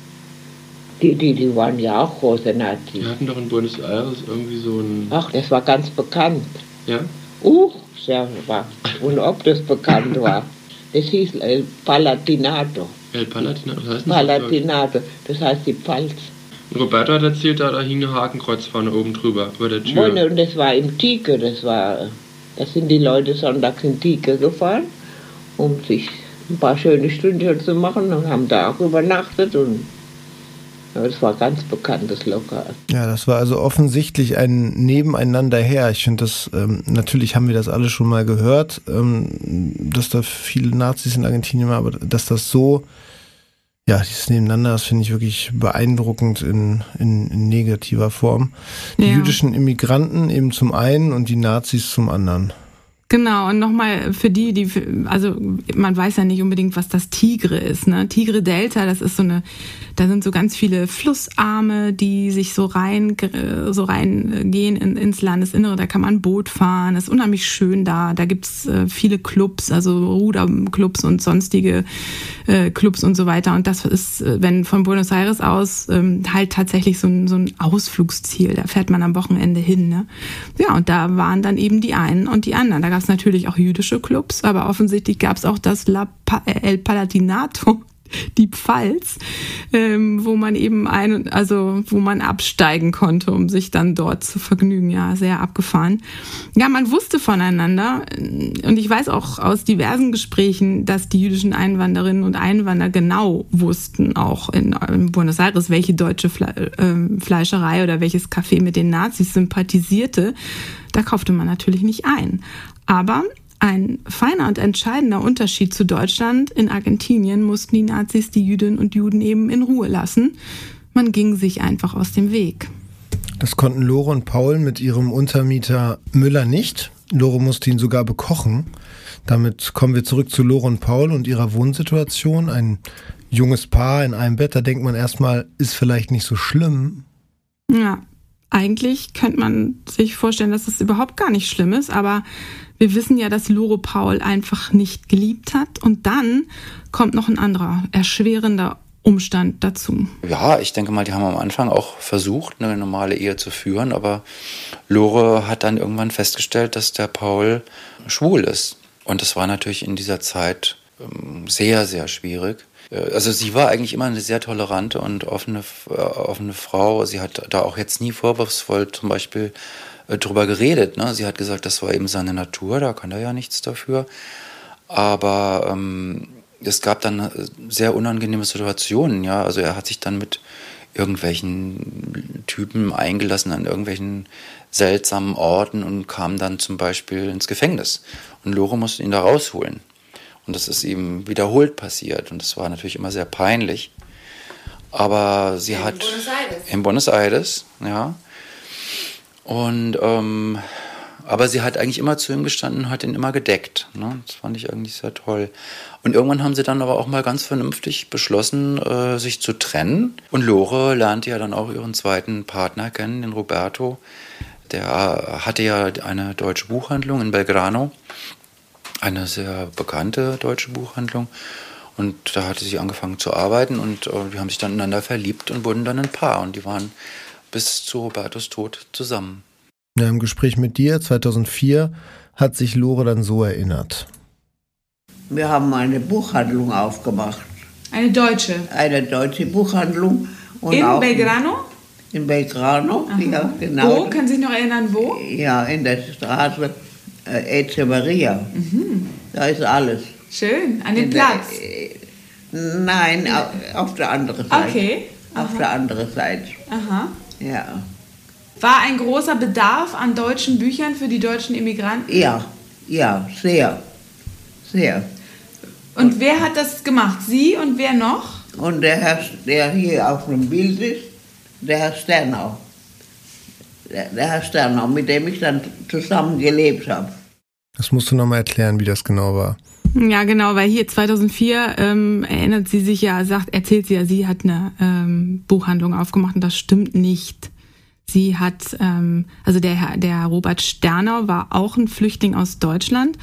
die, die, die waren ja auch große Nazis. Die hatten doch in Buenos Aires irgendwie so ein. Ach, das war ganz bekannt. Ja? Uh, sehr war. Und ob das bekannt war. Das hieß El Palatinato. El Palatinato, was heißt das? Palatinato, das heißt die Pfalz. Roberto hat erzählt, da, da hing ein Hakenkreuz vorne oben drüber, über der Tür. Und das war im Tike, das war, da sind die Leute sonntags in Tike gefahren, um sich ein paar schöne Stündchen zu machen und haben da auch übernachtet und das war ganz bekanntes Lokal. Ja, das war also offensichtlich ein Nebeneinander her. Ich finde das, ähm, natürlich haben wir das alle schon mal gehört, ähm, dass da viele Nazis in Argentinien waren, aber dass das so, ja, dieses Nebeneinander, das finde ich wirklich beeindruckend in, in, in negativer Form. Die ja. jüdischen Immigranten eben zum einen und die Nazis zum anderen. Genau, und nochmal für die, die, also man weiß ja nicht unbedingt, was das Tigre ist. Ne? Tigre Delta, das ist so eine, da sind so ganz viele Flussarme, die sich so rein, so reingehen in, ins Landesinnere. Da kann man Boot fahren, ist unheimlich schön da. Da gibt's äh, viele Clubs, also Ruderclubs und sonstige äh, Clubs und so weiter. Und das ist, äh, wenn von Buenos Aires aus, ähm, halt tatsächlich so ein, so ein Ausflugsziel. Da fährt man am Wochenende hin. Ne? Ja, und da waren dann eben die einen und die anderen. Da gab es natürlich auch jüdische Clubs, aber offensichtlich gab es auch das La pa El Palatinato, <laughs> die Pfalz, ähm, wo man eben ein, also wo man absteigen konnte, um sich dann dort zu vergnügen. Ja, sehr abgefahren. Ja, man wusste voneinander und ich weiß auch aus diversen Gesprächen, dass die jüdischen Einwanderinnen und Einwanderer genau wussten, auch in, in Buenos Aires, welche deutsche Fle äh, Fleischerei oder welches Café mit den Nazis sympathisierte. Da kaufte man natürlich nicht ein. Aber ein feiner und entscheidender Unterschied zu Deutschland. In Argentinien mussten die Nazis die Jüdinnen und Juden eben in Ruhe lassen. Man ging sich einfach aus dem Weg. Das konnten Lore und Paul mit ihrem Untermieter Müller nicht. Lore musste ihn sogar bekochen. Damit kommen wir zurück zu Lore und Paul und ihrer Wohnsituation. Ein junges Paar in einem Bett, da denkt man erstmal, ist vielleicht nicht so schlimm. Ja, eigentlich könnte man sich vorstellen, dass es das überhaupt gar nicht schlimm ist, aber Wir wissen ja, dass Lore Paul einfach nicht geliebt hat. Und dann kommt noch ein anderer, erschwerender Umstand dazu. Ja, ich denke mal, die haben am Anfang auch versucht, eine normale Ehe zu führen, aber Lore hat dann irgendwann festgestellt, dass der Paul schwul ist. Und das war natürlich in dieser Zeit ähm, sehr, sehr schwierig. Äh, also sie war eigentlich immer eine sehr tolerante und offene, äh, offene Frau. Sie hat da auch jetzt nie vorwurfsvoll zum Beispiel äh, drüber geredet. Ne? Sie hat gesagt, das war eben seine Natur, da kann er ja nichts dafür. Aber ähm, es gab dann sehr unangenehme Situationen, ja. Also er hat sich dann mit irgendwelchen Typen eingelassen an irgendwelchen seltsamen Orten und kam dann zum Beispiel ins Gefängnis. Und Lore musste ihn da rausholen. Und das ist ihm wiederholt passiert. Und das war natürlich immer sehr peinlich. Aber sie in hat. Buenos Aires. In Buenos Aires, ja. Und. Ähm, aber sie hat eigentlich immer zu ihm gestanden und hat ihn immer gedeckt. Ne? Das fand ich eigentlich sehr toll. Und irgendwann haben sie dann aber auch mal ganz vernünftig beschlossen, äh, sich zu trennen. Und Lore lernte ja dann auch ihren zweiten Partner kennen, den Roberto. Der hatte ja eine deutsche Buchhandlung in Belgrano eine sehr bekannte deutsche Buchhandlung. Und da hatte sie angefangen zu arbeiten und äh, die haben sich dann ineinander verliebt und wurden dann ein Paar. Und die waren bis zu Robertos Tod zusammen. Ja, Im Gespräch mit dir 2004 hat sich Lore dann so erinnert. Wir haben eine Buchhandlung aufgemacht. Eine deutsche. Eine deutsche Buchhandlung. Und in auch Belgrano? In Belgrano, ja, genau. Wo? Sie sich noch erinnern, wo? Ja, in der Straße äh, Echeverria. Da ist alles. Schön, an dem In der- Platz. äh, Nein, au- auf der anderen Seite. Okay. Auf der anderen Seite, Aha. Ja. War ein großer Bedarf an deutschen Büchern für die deutschen Immigranten? Ja, ja, sehr. Sehr. Und wer hat das gemacht? Sie und wer noch? Und der Herr, der hier auf dem Bild ist, der Herr Sternau. Der, der Herr Sternau, mit dem ich dann zusammen gelebt habe. Das musst du nochmal erklären, wie das genau war. Ja, genau, weil hier 2004 ähm, erinnert sie sich ja, sagt, erzählt sie ja, sie hat eine ähm, Buchhandlung aufgemacht und das stimmt nicht. Sie hat, ähm, also der, der Robert Sternau war auch ein Flüchtling aus Deutschland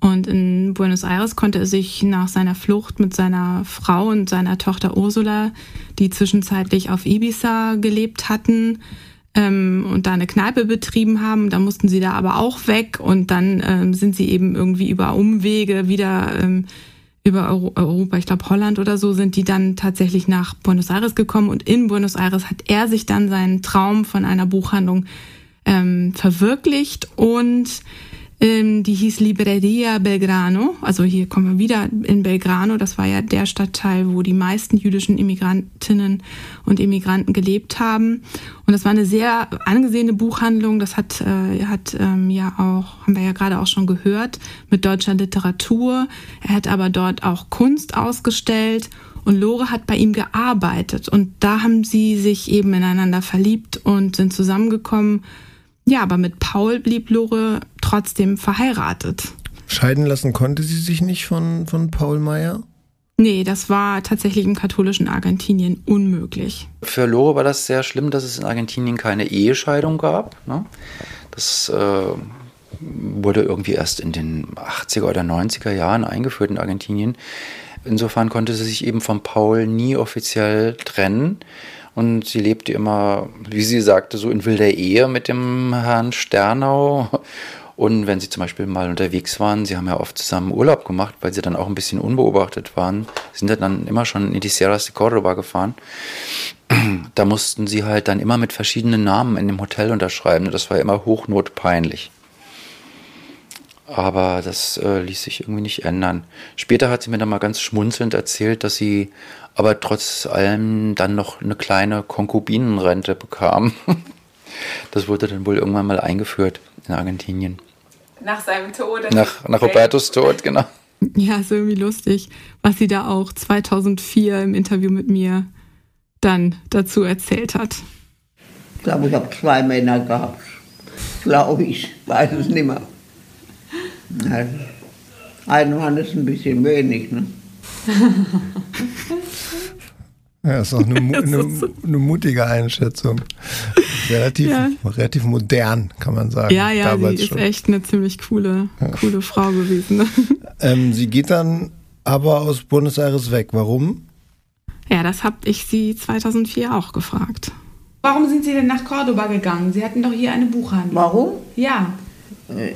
und in Buenos Aires konnte er sich nach seiner Flucht mit seiner Frau und seiner Tochter Ursula, die zwischenzeitlich auf Ibiza gelebt hatten, ähm, und da eine Kneipe betrieben haben. Da mussten sie da aber auch weg und dann ähm, sind sie eben irgendwie über Umwege wieder ähm, über Euro Europa, ich glaube Holland oder so, sind die dann tatsächlich nach Buenos Aires gekommen und in Buenos Aires hat er sich dann seinen Traum von einer Buchhandlung ähm, verwirklicht und ähm, die hieß Libreria Belgrano. Also hier kommen wir wieder in Belgrano. Das war ja der Stadtteil, wo die meisten jüdischen Immigrantinnen und Immigranten gelebt haben. Und das war eine sehr angesehene Buchhandlung. Das hat, äh, hat ähm, ja auch, haben wir ja gerade auch schon gehört, mit deutscher Literatur. Er hat aber dort auch Kunst ausgestellt. Und Lore hat bei ihm gearbeitet. Und da haben sie sich eben ineinander verliebt und sind zusammengekommen. Ja, aber mit Paul blieb Lore trotzdem verheiratet. Scheiden lassen konnte sie sich nicht von, von Paul Meyer? Nee, das war tatsächlich im katholischen Argentinien unmöglich. Für Lore war das sehr schlimm, dass es in Argentinien keine Ehescheidung gab. Ne? Das äh, wurde irgendwie erst in den 80er oder 90er Jahren eingeführt in Argentinien. Insofern konnte sie sich eben von Paul nie offiziell trennen. Und sie lebte immer, wie sie sagte, so in wilder Ehe mit dem Herrn Sternau. Und wenn sie zum Beispiel mal unterwegs waren, sie haben ja oft zusammen Urlaub gemacht, weil sie dann auch ein bisschen unbeobachtet waren, sind dann immer schon in die Sierras de Córdoba gefahren. Da mussten sie halt dann immer mit verschiedenen Namen in dem Hotel unterschreiben. Das war immer hochnotpeinlich. Aber das äh, ließ sich irgendwie nicht ändern. Später hat sie mir dann mal ganz schmunzelnd erzählt, dass sie aber trotz allem dann noch eine kleine Konkubinenrente bekam. <laughs> Das wurde dann wohl irgendwann mal eingeführt in Argentinien. Nach seinem Tod. Nach, nach Robertos Tod, genau. Ja, ist irgendwie lustig, was sie da auch 2004 im Interview mit mir dann dazu erzählt hat. Ich glaube, ich habe zwei Männer gehabt. Glaube ich, weiß es nicht mehr. Ein Mann ist ein bisschen wenig, ne? <laughs> Ja, ist auch eine, eine, eine mutige Einschätzung. relativ, ja. relativ modern, kann man sagen. Ja, ja, sie ist echt eine ziemlich coole, coole Frau gewesen. Ne? Ähm, sie geht dann aber aus Buenos Aires weg. Warum? Ja, das habe ich sie 2004 auch gefragt. Warum sind Sie denn nach Cordoba gegangen? Sie hatten doch hier eine Buchhandlung. Warum? Ja. Äh,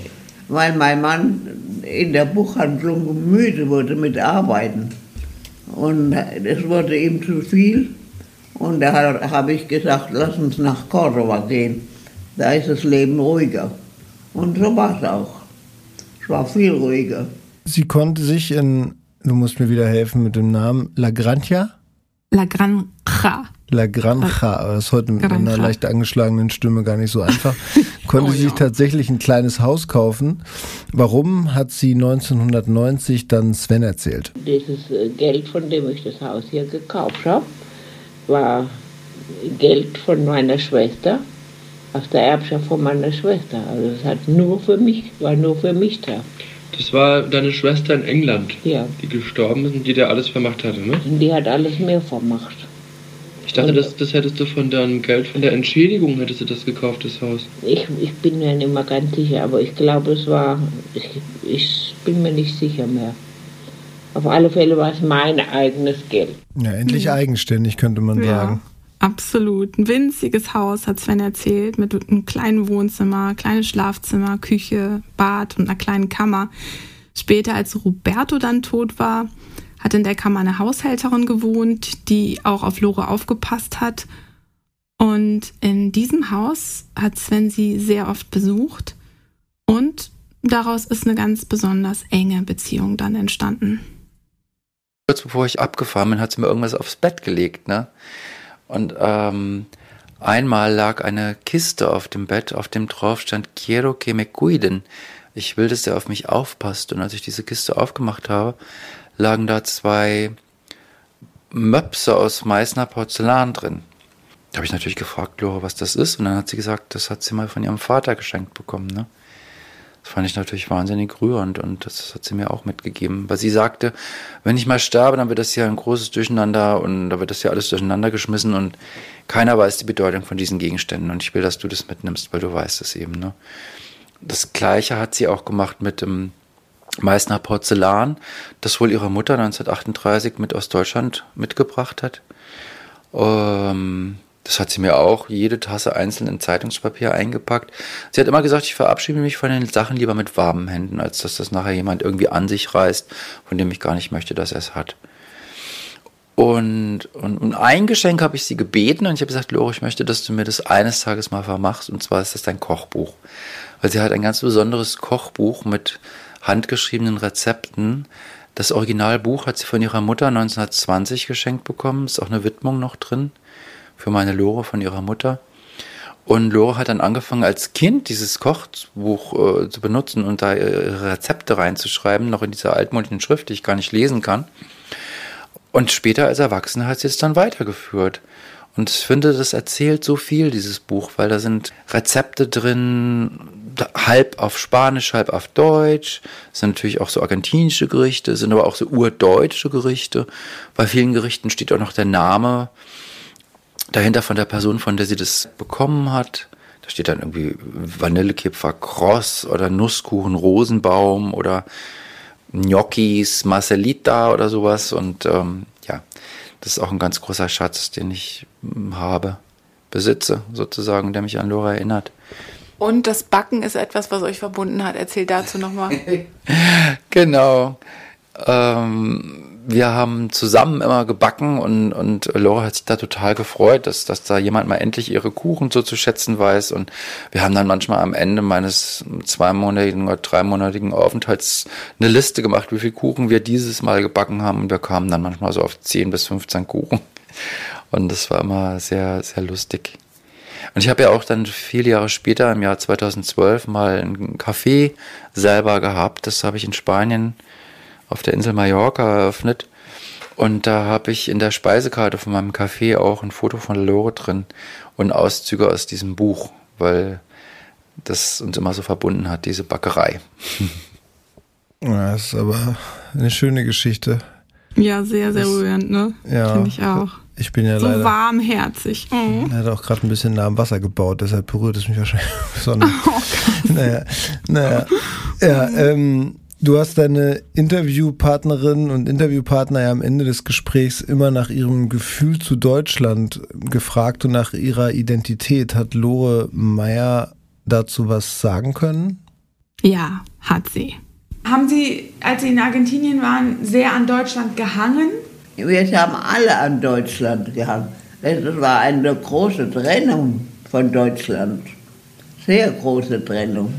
weil mein Mann in der Buchhandlung müde wurde mit Arbeiten. Und es wurde ihm zu viel. Und da habe ich gesagt, lass uns nach Cordoba gehen. Da ist das Leben ruhiger. Und so war es auch. Es war viel ruhiger. Sie konnte sich in, du musst mir wieder helfen mit dem Namen, La Granja? La Granja. La Granja, das ist heute mit Granja. einer leicht angeschlagenen Stimme gar nicht so einfach, <laughs> konnte oh, sich ja. tatsächlich ein kleines Haus kaufen. Warum hat sie 1990 dann Sven erzählt? Dieses äh, Geld, von dem ich das Haus hier gekauft habe, war Geld von meiner Schwester, aus der Erbschaft von meiner Schwester. Also es hat nur für mich, war nur für mich da. Das war deine Schwester in England, ja. die gestorben ist und die dir alles vermacht hatte, ne? Und die hat alles mir vermacht. Ich dachte, das, das hättest du von deinem Geld, von der Entschädigung hättest du das gekauft, das Haus. Ich, ich bin mir nicht mehr ganz sicher, aber ich glaube, es war, ich, ich bin mir nicht sicher mehr. Auf alle Fälle war es mein eigenes Geld. Ja, endlich mhm. eigenständig, könnte man ja, sagen. Absolut. Ein winziges Haus, hat Sven erzählt, mit einem kleinen Wohnzimmer, kleines Schlafzimmer, Küche, Bad und einer kleinen Kammer. Später, als Roberto dann tot war, hat in der Kammer eine Haushälterin gewohnt, die auch auf Lore aufgepasst hat. Und in diesem Haus hat Sven sie sehr oft besucht und daraus ist eine ganz besonders enge Beziehung dann entstanden. Kurz bevor ich abgefahren bin, hat sie mir irgendwas aufs Bett gelegt, ne? Und ähm, einmal lag eine Kiste auf dem Bett, auf dem drauf stand Quiero que me cuiden. Ich will, dass er auf mich aufpasst. Und als ich diese Kiste aufgemacht habe, lagen da zwei Möpse aus Meißner Porzellan drin. Da habe ich natürlich gefragt, Lore, was das ist. Und dann hat sie gesagt, das hat sie mal von ihrem Vater geschenkt bekommen. Ne? Das fand ich natürlich wahnsinnig rührend und das hat sie mir auch mitgegeben. Weil sie sagte, wenn ich mal sterbe, dann wird das hier ein großes Durcheinander und da wird das hier alles durcheinander geschmissen und keiner weiß die Bedeutung von diesen Gegenständen. Und ich will, dass du das mitnimmst, weil du weißt es eben. Ne? Das gleiche hat sie auch gemacht mit dem Meißner Porzellan, das wohl ihre Mutter 1938 mit aus Deutschland mitgebracht hat. Ähm, das hat sie mir auch jede Tasse einzeln in Zeitungspapier eingepackt. Sie hat immer gesagt, ich verabschiede mich von den Sachen lieber mit warmen Händen, als dass das nachher jemand irgendwie an sich reißt, von dem ich gar nicht möchte, dass er es hat. Und, und, und ein Geschenk habe ich sie gebeten und ich habe gesagt, Lore, ich möchte, dass du mir das eines Tages mal vermachst. Und zwar ist das dein Kochbuch. Weil sie hat ein ganz besonderes Kochbuch mit handgeschriebenen Rezepten. Das Originalbuch hat sie von ihrer Mutter 1920 geschenkt bekommen. Ist auch eine Widmung noch drin für meine Lore von ihrer Mutter. Und Lore hat dann angefangen, als Kind dieses Kochbuch äh, zu benutzen und da ihre Rezepte reinzuschreiben, noch in dieser altmodischen Schrift, die ich gar nicht lesen kann. Und später als Erwachsene hat sie es dann weitergeführt. Und ich finde, das erzählt so viel, dieses Buch, weil da sind Rezepte drin, halb auf Spanisch, halb auf Deutsch. Es sind natürlich auch so argentinische Gerichte, sind aber auch so urdeutsche Gerichte. Bei vielen Gerichten steht auch noch der Name dahinter von der Person, von der sie das bekommen hat. Da steht dann irgendwie Vanillekipfer Cross oder Nusskuchen Rosenbaum oder Gnocchis Marcelita oder sowas. Und ähm, ja, das ist auch ein ganz großer Schatz, den ich hm, habe, besitze sozusagen, der mich an Laura erinnert. Und das Backen ist etwas, was euch verbunden hat. Erzähl dazu nochmal. <laughs> genau. Ähm, wir haben zusammen immer gebacken und, und Laura hat sich da total gefreut, dass, dass da jemand mal endlich ihre Kuchen so zu schätzen weiß. Und wir haben dann manchmal am Ende meines zweimonatigen oder dreimonatigen Aufenthalts eine Liste gemacht, wie viel Kuchen wir dieses Mal gebacken haben. Und wir kamen dann manchmal so auf 10 bis 15 Kuchen. Und das war immer sehr, sehr lustig. Und ich habe ja auch dann viele Jahre später, im Jahr 2012, mal ein Café selber gehabt. Das habe ich in Spanien auf der Insel Mallorca eröffnet. Und da habe ich in der Speisekarte von meinem Café auch ein Foto von Lore drin und Auszüge aus diesem Buch, weil das uns immer so verbunden hat, diese Backerei. <laughs> Ja, das ist aber eine schöne Geschichte. Ja, sehr, sehr rührend, ne? Ja. Finde ich auch. Ich bin ja so leider. warmherzig. Oh. Er hat auch gerade ein bisschen nah am Wasser gebaut, deshalb berührt es mich wahrscheinlich <laughs> besonders. Oh, naja, naja. Ja, ähm, du hast deine Interviewpartnerin und Interviewpartner ja am Ende des Gesprächs immer nach ihrem Gefühl zu Deutschland gefragt und nach ihrer Identität. Hat Lore Meyer dazu was sagen können? Ja, hat sie. Haben Sie, als Sie in Argentinien waren, sehr an Deutschland gehangen? Wir haben alle an Deutschland gehangen. Es war eine große Trennung von Deutschland. Sehr große Trennung.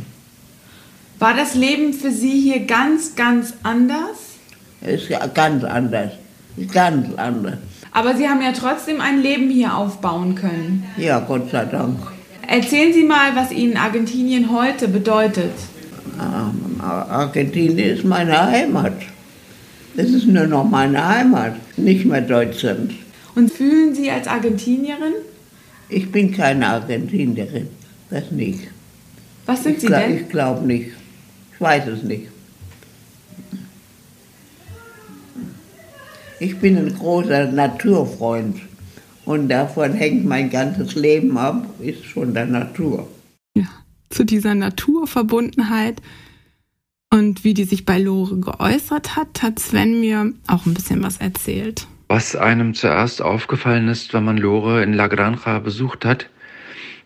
War das Leben für Sie hier ganz, ganz anders? Es ist ja ganz anders. Ganz anders. Aber Sie haben ja trotzdem ein Leben hier aufbauen können. Ja, Gott sei Dank. Erzählen Sie mal, was Ihnen Argentinien heute bedeutet. Ähm, Argentinien ist meine Heimat. Es ist nur noch meine Heimat, nicht mehr Deutschland. Und fühlen Sie als Argentinierin? Ich bin keine Argentinierin, das nicht. Was sind ich Sie glaub, denn? Ich glaube nicht. Ich weiß es nicht. Ich bin ein großer Naturfreund und davon hängt mein ganzes Leben ab, ist schon der Natur. Ja, zu dieser Naturverbundenheit und wie die sich bei Lore geäußert hat, hat Sven mir auch ein bisschen was erzählt. Was einem zuerst aufgefallen ist, wenn man Lore in La Granja besucht hat,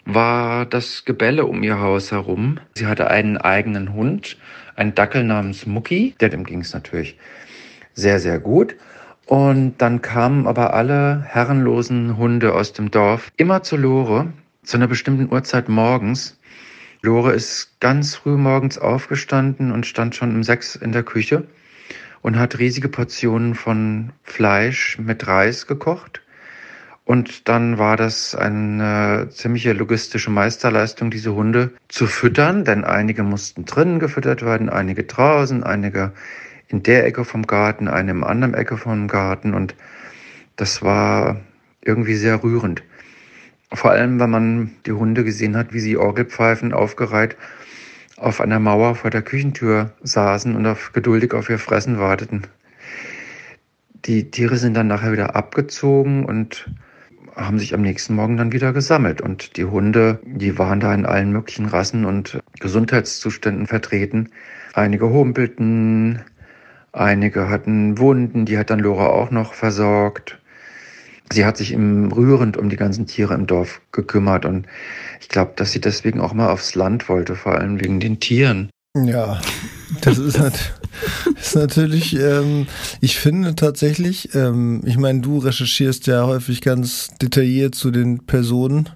war das Gebälle um ihr Haus herum. Sie hatte einen eigenen Hund, einen Dackel namens Mucki, der dem ging es natürlich sehr, sehr gut. Und dann kamen aber alle herrenlosen Hunde aus dem Dorf immer zu Lore, zu einer bestimmten Uhrzeit morgens. Lore ist ganz früh morgens aufgestanden und stand schon um sechs in der Küche und hat riesige Portionen von Fleisch mit Reis gekocht. Und dann war das eine ziemliche logistische Meisterleistung, diese Hunde zu füttern, denn einige mussten drinnen gefüttert werden, einige draußen, einige in der Ecke vom Garten, eine im anderen Ecke vom Garten. Und das war irgendwie sehr rührend. Vor allem, wenn man die Hunde gesehen hat, wie sie Orgelpfeifen aufgereiht auf einer Mauer vor der Küchentür saßen und auf, geduldig auf ihr Fressen warteten. Die Tiere sind dann nachher wieder abgezogen und haben sich am nächsten Morgen dann wieder gesammelt. Und die Hunde, die waren da in allen möglichen Rassen und Gesundheitszuständen vertreten. Einige humpelten, einige hatten Wunden, die hat dann Lora auch noch versorgt. Sie hat sich im rührend um die ganzen Tiere im Dorf gekümmert und ich glaube, dass sie deswegen auch mal aufs Land wollte, vor allem wegen den Tieren. Ja, das ist, nat <laughs> ist natürlich, ähm, ich finde tatsächlich, ähm, ich meine, du recherchierst ja häufig ganz detailliert zu den Personen.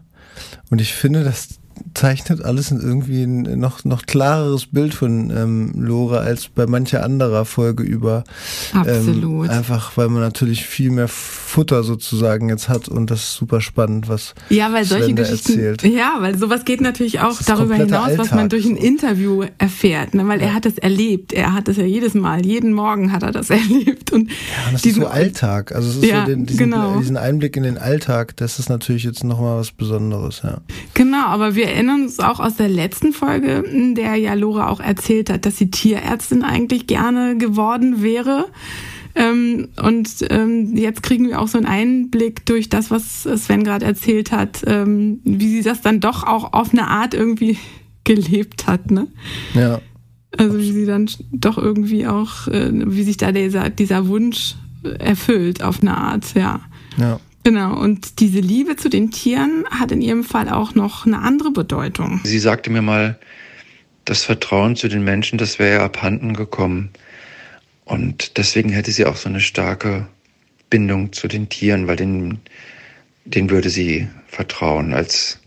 Und ich finde, das zeichnet alles in irgendwie ein noch, noch klareres Bild von ähm, Lore als bei mancher anderer Folge über. Absolut. Ähm, einfach, weil man natürlich viel mehr Futter sozusagen jetzt hat und das ist super spannend, was ja, weil solche Sven da Geschichten, erzählt. ja, weil sowas geht natürlich auch darüber hinaus, was man Alltag. durch ein Interview erfährt, ne? weil er hat das erlebt, er hat das ja jedes Mal, jeden Morgen hat er das <laughs> erlebt und Ja, und das diesen- ist so Alltag. Also es ist Ja, so den, diesen, genau. diesen Einblick in den Alltag, das ist natürlich jetzt nochmal was Besonderes, ja. Genau, aber wir erinnern uns auch aus der letzten Folge, in der ja Lora auch erzählt hat, dass sie Tierärztin eigentlich gerne geworden wäre. Ähm, und ähm, jetzt kriegen wir auch so einen Einblick durch das, was Sven gerade erzählt hat, ähm, wie sie das dann doch auch auf eine Art irgendwie <laughs> gelebt hat, ne? Ja. Also wie sie dann doch irgendwie auch, äh, wie sich da dieser, dieser Wunsch erfüllt auf eine Art, ja. Ja. Genau, und diese Liebe zu den Tieren hat in ihrem Fall auch noch eine andere Bedeutung. Sie sagte mir mal, das Vertrauen zu den Menschen, das wäre ihr abhanden gekommen. Und deswegen hätte sie auch so eine starke Bindung zu den Tieren, weil denen, denen würde sie vertrauen als,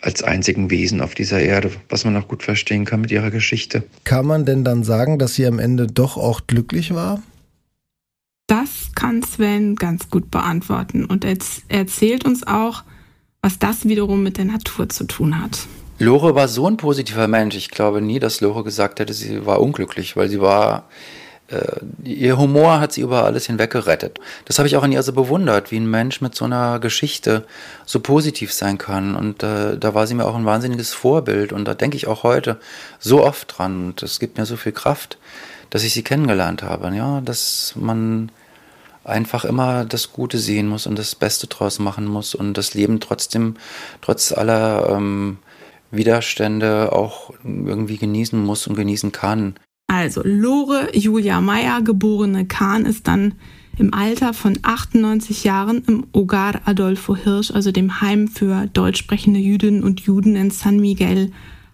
als einzigen Wesen auf dieser Erde, was man auch gut verstehen kann mit ihrer Geschichte. Kann man denn dann sagen, dass sie am Ende doch auch glücklich war? Kann Sven ganz gut beantworten und er erzählt uns auch, was das wiederum mit der Natur zu tun hat. Lore war so ein positiver Mensch. Ich glaube nie, dass Lore gesagt hätte, sie war unglücklich, weil sie war. Äh, ihr Humor hat sie über alles hinweg gerettet. Das habe ich auch an ihr so bewundert, wie ein Mensch mit so einer Geschichte so positiv sein kann. Und äh, da war sie mir auch ein wahnsinniges Vorbild. Und da denke ich auch heute so oft dran. Und es gibt mir so viel Kraft, dass ich sie kennengelernt habe. Ja, dass man einfach immer das Gute sehen muss und das Beste draus machen muss und das Leben trotzdem, trotz aller ähm, Widerstände auch irgendwie genießen muss und genießen kann. Also Lore Julia Meyer, geborene Kahn, ist dann im Alter von 98 Jahren im Hogar Adolfo Hirsch, also dem Heim für deutschsprechende Jüdinnen und Juden in San Miguel,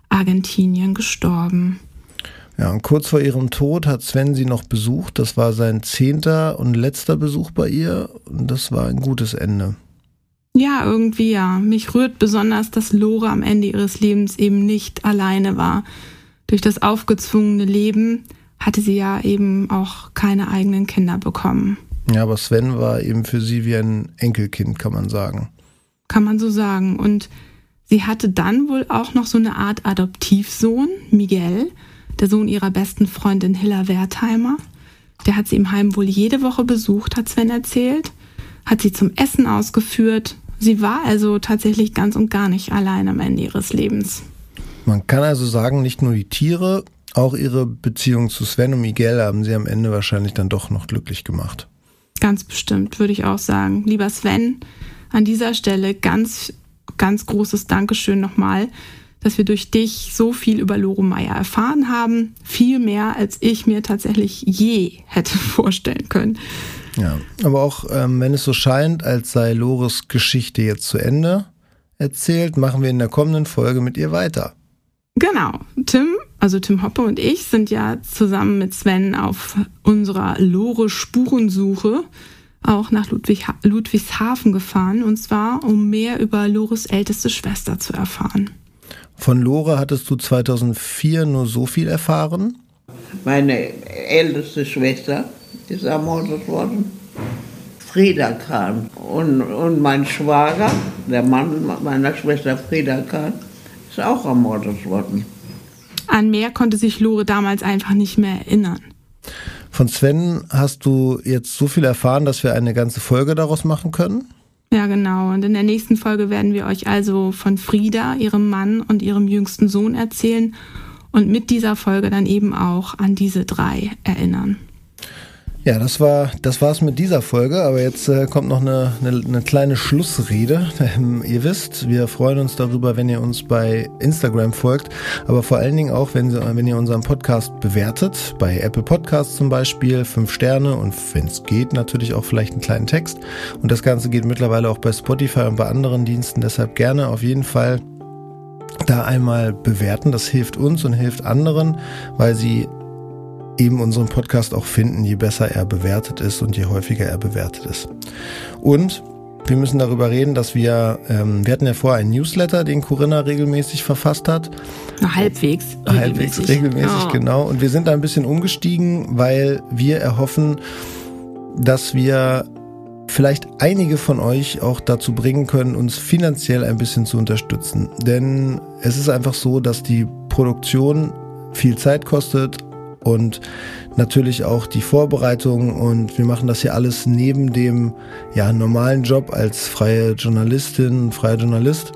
Argentinien, gestorben. Ja, und kurz vor ihrem Tod hat Sven sie noch besucht. Das war sein zehnter und letzter Besuch bei ihr. Und das war ein gutes Ende. Ja, irgendwie ja. Mich rührt besonders, dass Lore am Ende ihres Lebens eben nicht alleine war. Durch das aufgezwungene Leben hatte sie ja eben auch keine eigenen Kinder bekommen. Ja, aber Sven war eben für sie wie ein Enkelkind, kann man sagen. Kann man so sagen. Und sie hatte dann wohl auch noch so eine Art Adoptivsohn, Miguel, der Sohn ihrer besten Freundin Hilla Wertheimer. Der hat sie im Heim wohl jede Woche besucht, hat Sven erzählt, hat sie zum Essen ausgeführt. Sie war also tatsächlich ganz und gar nicht allein am Ende ihres Lebens. Man kann also sagen, nicht nur die Tiere, auch ihre Beziehung zu Sven und Miguel haben sie am Ende wahrscheinlich dann doch noch glücklich gemacht. Ganz bestimmt, würde ich auch sagen. Lieber Sven, an dieser Stelle ganz, ganz großes Dankeschön nochmal dass wir durch dich so viel über Lore Meyer erfahren haben. Viel mehr, als ich mir tatsächlich je hätte <laughs> vorstellen können. Ja, aber auch ähm, wenn es so scheint, als sei Lores Geschichte jetzt zu Ende erzählt, machen wir in der kommenden Folge mit ihr weiter. Genau. Tim, also Tim Hoppe und ich sind ja zusammen mit Sven auf unserer Lore-Spurensuche auch nach Ludwig, Ludwigshafen gefahren und zwar, um mehr über Lores älteste Schwester zu erfahren. Von Lore hattest du 2004 nur so viel erfahren? Meine älteste Schwester ist ermordet worden. Frieda Kahn. Und, und mein Schwager, der Mann meiner Schwester Frieda Kahn, ist auch ermordet worden. An mehr konnte sich Lore damals einfach nicht mehr erinnern. Von Sven hast du jetzt so viel erfahren, dass wir eine ganze Folge daraus machen können? Ja, genau. Und in der nächsten Folge werden wir euch also von Frieda, ihrem Mann und ihrem jüngsten Sohn erzählen und mit dieser Folge dann eben auch an diese drei erinnern. Ja, das war das war's mit dieser Folge, aber jetzt äh, kommt noch eine, eine, eine kleine Schlussrede. Ähm, ihr wisst, wir freuen uns darüber, wenn ihr uns bei Instagram folgt, aber vor allen Dingen auch, wenn, wenn ihr unseren Podcast bewertet, bei Apple Podcasts zum Beispiel, fünf Sterne und wenn es geht, natürlich auch vielleicht einen kleinen Text. Und das Ganze geht mittlerweile auch bei Spotify und bei anderen Diensten, deshalb gerne auf jeden Fall da einmal bewerten. Das hilft uns und hilft anderen, weil sie eben unseren Podcast auch finden, je besser er bewertet ist und je häufiger er bewertet ist. Und wir müssen darüber reden, dass wir, ähm, wir hatten ja vorher einen Newsletter, den Corinna regelmäßig verfasst hat. Na, halbwegs. Regelmäßig. Halbwegs regelmäßig, ja. genau. Und wir sind da ein bisschen umgestiegen, weil wir erhoffen, dass wir vielleicht einige von euch auch dazu bringen können, uns finanziell ein bisschen zu unterstützen. Denn es ist einfach so, dass die Produktion viel Zeit kostet, und natürlich auch die Vorbereitung. Und wir machen das hier alles neben dem ja, normalen Job als freie Journalistin, freier Journalist.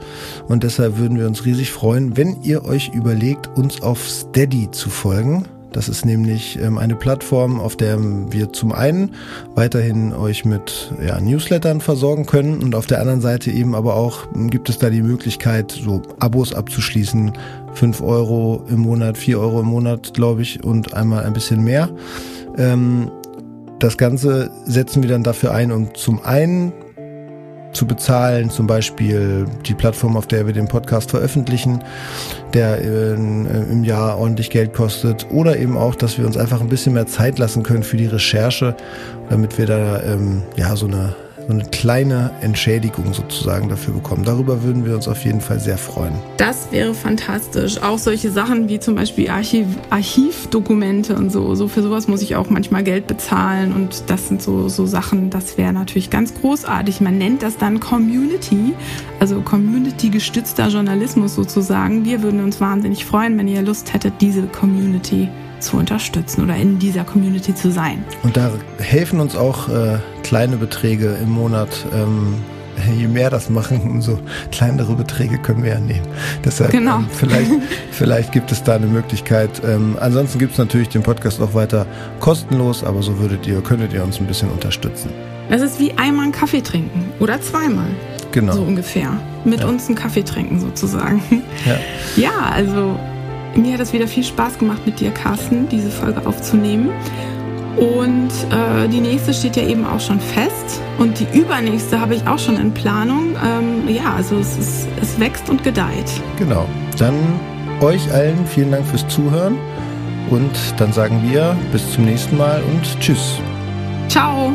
Und deshalb würden wir uns riesig freuen, wenn ihr euch überlegt, uns auf Steady zu folgen. Das ist nämlich ähm, eine Plattform, auf der wir zum einen weiterhin euch mit ja, Newslettern versorgen können. Und auf der anderen Seite eben aber auch gibt es da die Möglichkeit, so Abos abzuschließen, 5 Euro im Monat, 4 Euro im Monat, glaube ich, und einmal ein bisschen mehr. Ähm, das Ganze setzen wir dann dafür ein, um zum einen zu bezahlen, zum Beispiel die Plattform, auf der wir den Podcast veröffentlichen, der äh, im Jahr ordentlich Geld kostet, oder eben auch, dass wir uns einfach ein bisschen mehr Zeit lassen können für die Recherche, damit wir da ähm, ja so eine so eine kleine Entschädigung sozusagen dafür bekommen. Darüber würden wir uns auf jeden Fall sehr freuen. Das wäre fantastisch. Auch solche Sachen wie zum Beispiel Archiv, Archivdokumente und so. So für sowas muss ich auch manchmal Geld bezahlen und das sind so, so Sachen, das wäre natürlich ganz großartig. Man nennt das dann Community, also Community-gestützter Journalismus sozusagen. Wir würden uns wahnsinnig freuen, wenn ihr Lust hättet, diese Community zu unterstützen oder in dieser Community zu sein. Und da helfen uns auch äh, kleine Beträge im Monat ähm, <laughs> je mehr das machen, umso kleinere Beträge können wir ja nehmen. Deshalb Genau. ähm, <laughs> vielleicht, vielleicht gibt es da eine Möglichkeit. Ähm, ansonsten gibt es natürlich den Podcast auch weiter kostenlos, aber so würdet ihr, könntet ihr uns ein bisschen unterstützen. Das ist wie einmal einen Kaffee trinken oder zweimal, Genau. so ungefähr. Mit Ja. uns einen Kaffee trinken sozusagen. Ja. <laughs> Ja, also mir hat es wieder viel Spaß gemacht mit dir, Carsten, diese Folge aufzunehmen. Und äh, die nächste steht ja eben auch schon fest. Und die übernächste habe ich auch schon in Planung. Ähm, ja, also es, ist, es wächst und gedeiht. Genau. Dann euch allen vielen Dank fürs Zuhören und dann sagen wir bis zum nächsten Mal und tschüss. Ciao!